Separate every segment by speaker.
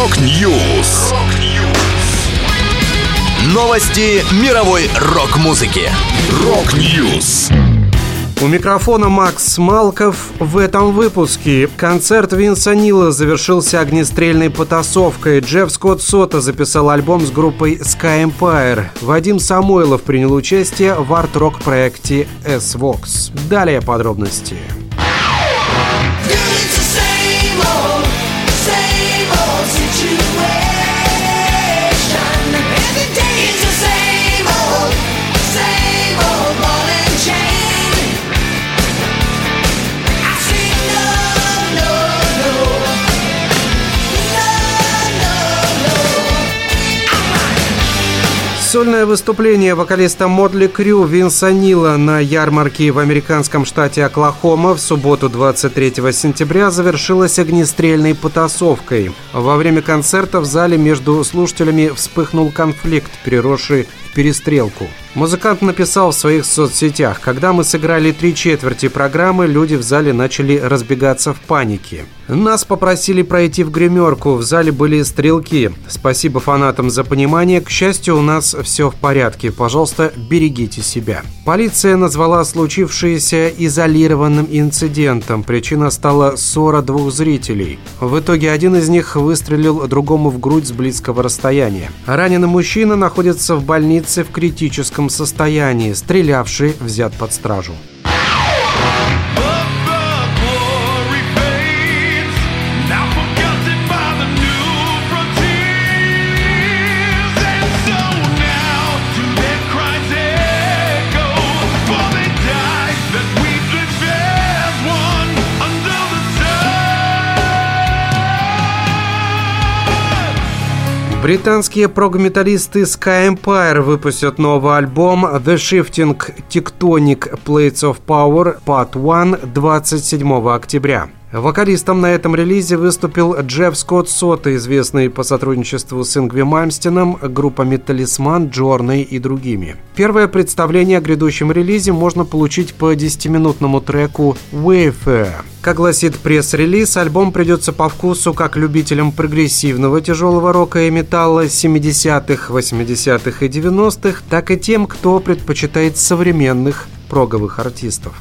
Speaker 1: Rock News. Новости мировой рок-музыки. Rock News.
Speaker 2: У микрофона Макс Малков в этом выпуске. Концерт Винса Нила завершился огнестрельной потасовкой. Джефф Скотт Сота записал альбом с группой Sky Empire. Вадим Самойлов принял участие в арт-рок проекте S-Vox. Далее подробности. Сольное выступление вокалиста Модли Крю Винса Нила на ярмарке в американском штате Оклахома в субботу 23 сентября завершилось огнестрельной потасовкой. Во время концерта в зале между слушателями вспыхнул конфликт, переросший в перестрелку. Музыкант написал в своих соцсетях, когда мы сыграли три четверти программы, люди в зале начали разбегаться в панике. Нас попросили пройти в гримерку, в зале были стрелки. Спасибо фанатам за понимание, к счастью, у нас все в порядке, пожалуйста, берегите себя. Полиция назвала случившееся изолированным инцидентом, причина стала ссора двух зрителей. В итоге один из них выстрелил другому в грудь с близкого расстояния. Раненый мужчина находится в больнице в критическом состоянии, стрелявший взят под стражу. Британские прогметаллисты Sky Empire выпустят новый альбом The Shifting Tectonic Plates of Power Part 1 27 октября. Вокалистом на этом релизе выступил Джефф Скотт Сота, известный по сотрудничеству с Ингви Мальмстином, группами «Талисман», «Джорной» и другими. Первое представление о грядущем релизе можно получить по 10-минутному треку «Wayfair». Как гласит пресс-релиз, альбом придется по вкусу как любителям прогрессивного тяжелого рока и металла 70-х, 80-х и 90-х, так и тем, кто предпочитает современных проговых артистов.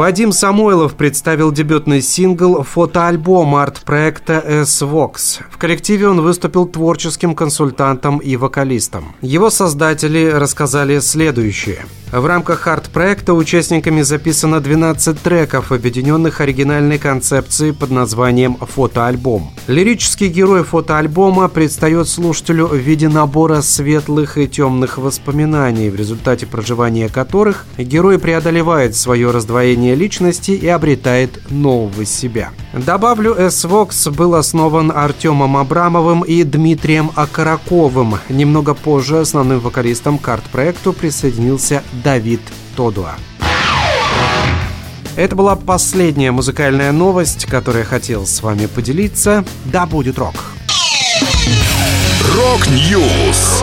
Speaker 2: Вадим Самойлов представил дебютный сингл фотоальбом арт-проекта S-Vox. В коллективе он выступил творческим консультантом и вокалистом. Его создатели рассказали следующее. В рамках арт-проекта участниками записано 12 треков, объединенных оригинальной концепцией под названием «Фотоальбом». Лирический герой фотоальбома предстает слушателю в виде набора светлых и темных воспоминаний, в результате проживания которых герой преодолевает свое раздвоение становления личности и обретает нового себя. Добавлю, S-Vox был основан Артемом Абрамовым и Дмитрием Окороковым. Немного позже основным вокалистом к арт-проекту присоединился Давид Тодуа. Это была последняя музыкальная новость, которую я хотел с вами поделиться. Да будет рок!
Speaker 1: Rock News!